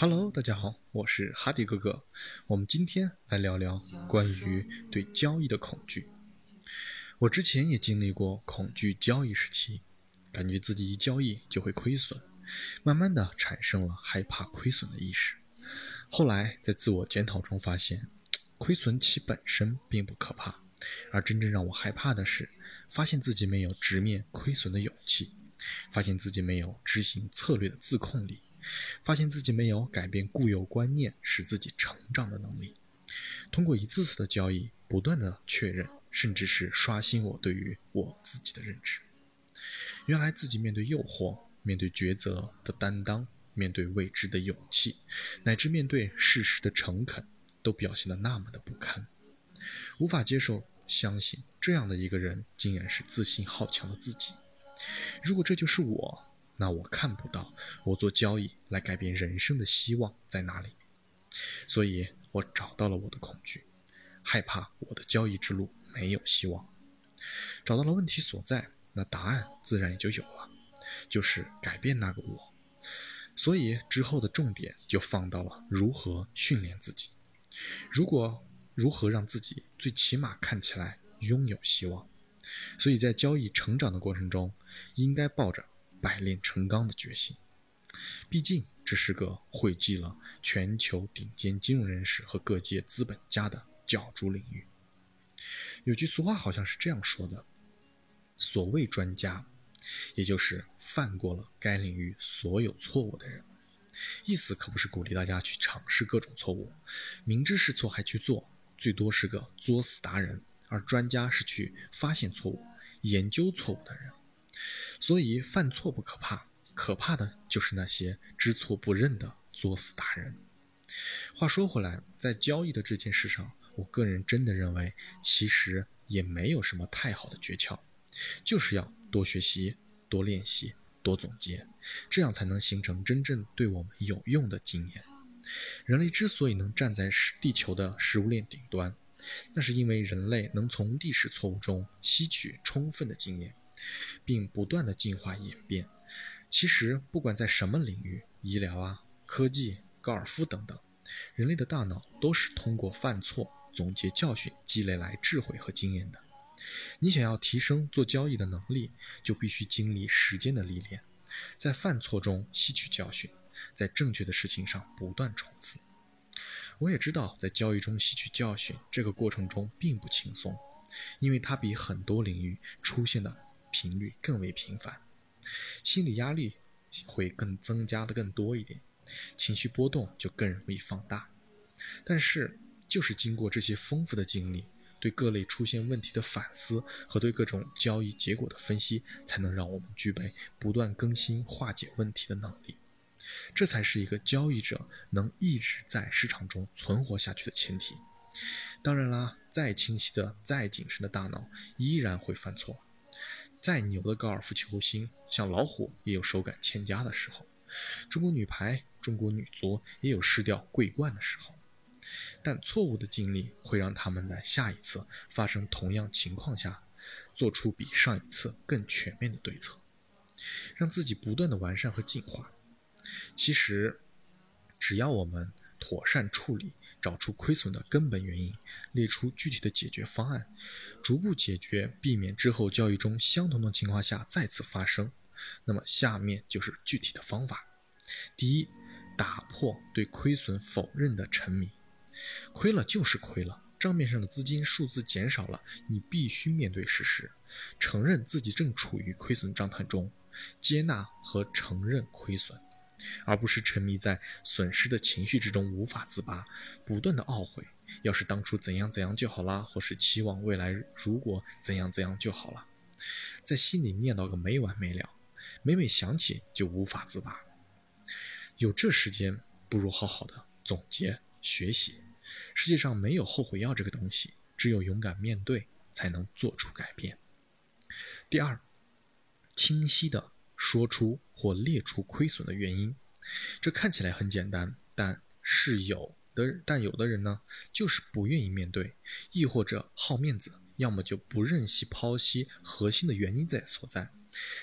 Hello，大家好，我是哈迪哥哥。我们今天来聊聊关于对交易的恐惧。我之前也经历过恐惧交易时期，感觉自己一交易就会亏损，慢慢的产生了害怕亏损的意识。后来在自我检讨中发现，亏损其本身并不可怕，而真正让我害怕的是，发现自己没有直面亏损的勇气，发现自己没有执行策略的自控力。发现自己没有改变固有观念使自己成长的能力，通过一次次的交易，不断的确认，甚至是刷新我对于我自己的认知。原来自己面对诱惑、面对抉择的担当、面对未知的勇气，乃至面对事实的诚恳，都表现得那么的不堪。无法接受、相信这样的一个人，竟然是自信好强的自己。如果这就是我。那我看不到我做交易来改变人生的希望在哪里，所以我找到了我的恐惧，害怕我的交易之路没有希望。找到了问题所在，那答案自然也就有了，就是改变那个我。所以之后的重点就放到了如何训练自己，如果如何让自己最起码看起来拥有希望。所以在交易成长的过程中，应该抱着。百炼成钢的决心，毕竟这是个汇集了全球顶尖金融人士和各界资本家的角逐领域。有句俗话好像是这样说的：“所谓专家，也就是犯过了该领域所有错误的人。”意思可不是鼓励大家去尝试各种错误，明知是错还去做，最多是个作死达人。而专家是去发现错误、研究错误的人。所以犯错不可怕，可怕的就是那些知错不认的作死达人。话说回来，在交易的这件事上，我个人真的认为，其实也没有什么太好的诀窍，就是要多学习、多练习、多总结，这样才能形成真正对我们有用的经验。人类之所以能站在地球的食物链顶端，那是因为人类能从历史错误中吸取充分的经验。并不断的进化演变。其实，不管在什么领域，医疗啊、科技、高尔夫等等，人类的大脑都是通过犯错、总结教训积累来智慧和经验的。你想要提升做交易的能力，就必须经历时间的历练，在犯错中吸取教训，在正确的事情上不断重复。我也知道，在交易中吸取教训这个过程中并不轻松，因为它比很多领域出现的。频率更为频繁，心理压力会更增加的更多一点，情绪波动就更容易放大。但是，就是经过这些丰富的经历，对各类出现问题的反思和对各种交易结果的分析，才能让我们具备不断更新、化解问题的能力。这才是一个交易者能一直在市场中存活下去的前提。当然啦，再清晰的、再谨慎的大脑，依然会犯错。再牛的高尔夫球星，像老虎也有手感欠佳的时候；中国女排、中国女足也有失掉桂冠的时候。但错误的经历会让他们在下一次发生同样情况下，做出比上一次更全面的对策，让自己不断的完善和进化。其实，只要我们妥善处理。找出亏损的根本原因，列出具体的解决方案，逐步解决，避免之后交易中相同的情况下再次发生。那么下面就是具体的方法：第一，打破对亏损否认的沉迷。亏了就是亏了，账面上的资金数字减少了，你必须面对事实，承认自己正处于亏损状态中，接纳和承认亏损。而不是沉迷在损失的情绪之中无法自拔，不断的懊悔，要是当初怎样怎样就好啦，或是期望未来如果怎样怎样就好了，在心里念叨个没完没了，每每想起就无法自拔。有这时间，不如好好的总结学习。世界上没有后悔药这个东西，只有勇敢面对，才能做出改变。第二，清晰的。说出或列出亏损的原因，这看起来很简单，但是有的，但有的人呢，就是不愿意面对，亦或者好面子，要么就不认析剖析核心的原因在所在，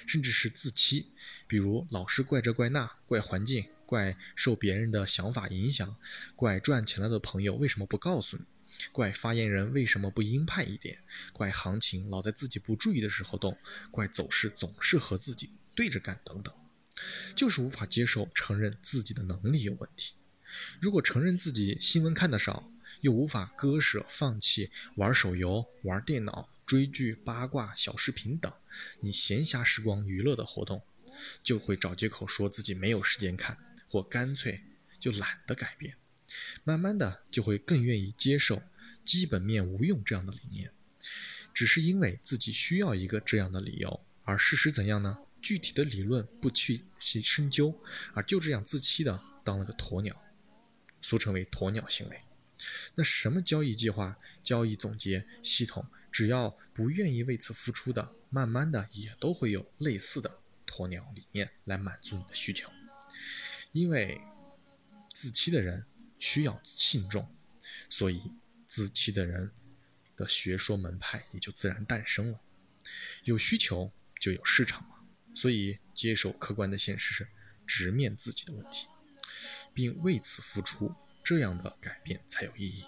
甚至是自欺，比如老是怪这怪那，怪环境，怪受别人的想法影响，怪赚钱了的朋友为什么不告诉你，怪发言人为什么不鹰派一点，怪行情老在自己不注意的时候动，怪走势总是和自己对着干等等，就是无法接受承认自己的能力有问题。如果承认自己新闻看得少，又无法割舍放弃玩手游、玩电脑、追剧、八卦、小视频等你闲暇时光娱乐的活动，就会找借口说自己没有时间看，或干脆就懒得改变。慢慢的，就会更愿意接受基本面无用这样的理念，只是因为自己需要一个这样的理由。而事实怎样呢？具体的理论不去去深究，而就这样自欺的当了个鸵鸟，俗称为鸵鸟行为。那什么交易计划、交易总结系统，只要不愿意为此付出的，慢慢的也都会有类似的鸵鸟理念来满足你的需求。因为自欺的人需要信众，所以自欺的人的学说门派也就自然诞生了。有需求就有市场嘛，所以接受客观的现实是直面自己的问题，并为此付出。这样的改变才有意义。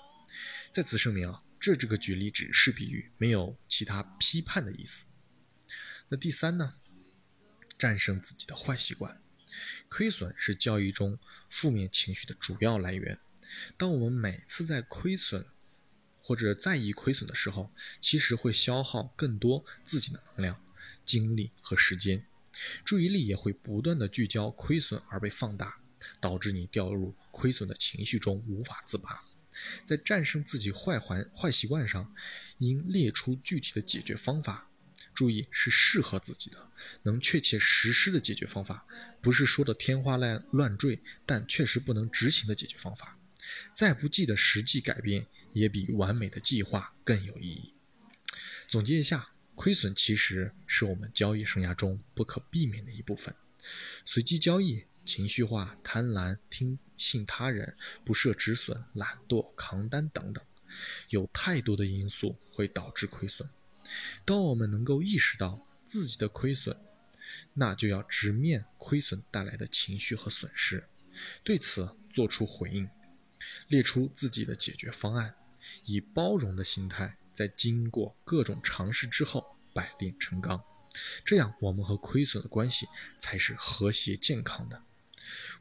在此声明啊，这这个举例只是比喻，没有其他批判的意思。那第三呢？战胜自己的坏习惯。亏损是交易中负面情绪的主要来源。当我们每次在亏损或者在意亏损的时候，其实会消耗更多自己的能量、精力和时间，注意力也会不断的聚焦亏损而被放大。导致你掉入亏损的情绪中无法自拔。在战胜自己坏环坏习惯上，应列出具体的解决方法。注意是适合自己的、能确切实施的解决方法，不是说的天花乱乱坠，但确实不能执行的解决方法。再不济的实际改变，也比完美的计划更有意义。总结一下，亏损其实是我们交易生涯中不可避免的一部分。随机交易。情绪化、贪婪、听信他人、不设止损、懒惰、扛单等等，有太多的因素会导致亏损。当我们能够意识到自己的亏损，那就要直面亏损带来的情绪和损失，对此做出回应，列出自己的解决方案，以包容的心态，在经过各种尝试之后，百炼成钢。这样，我们和亏损的关系才是和谐健康的。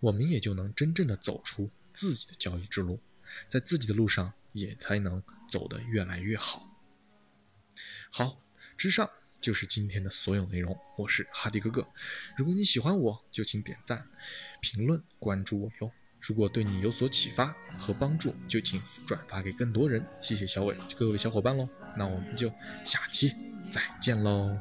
我们也就能真正的走出自己的交易之路，在自己的路上也才能走得越来越好。好，之上就是今天的所有内容。我是哈迪哥哥，如果你喜欢我，就请点赞、评论、关注我哟。如果对你有所启发和帮助，就请转发给更多人。谢谢小伟各位小伙伴喽，那我们就下期再见喽。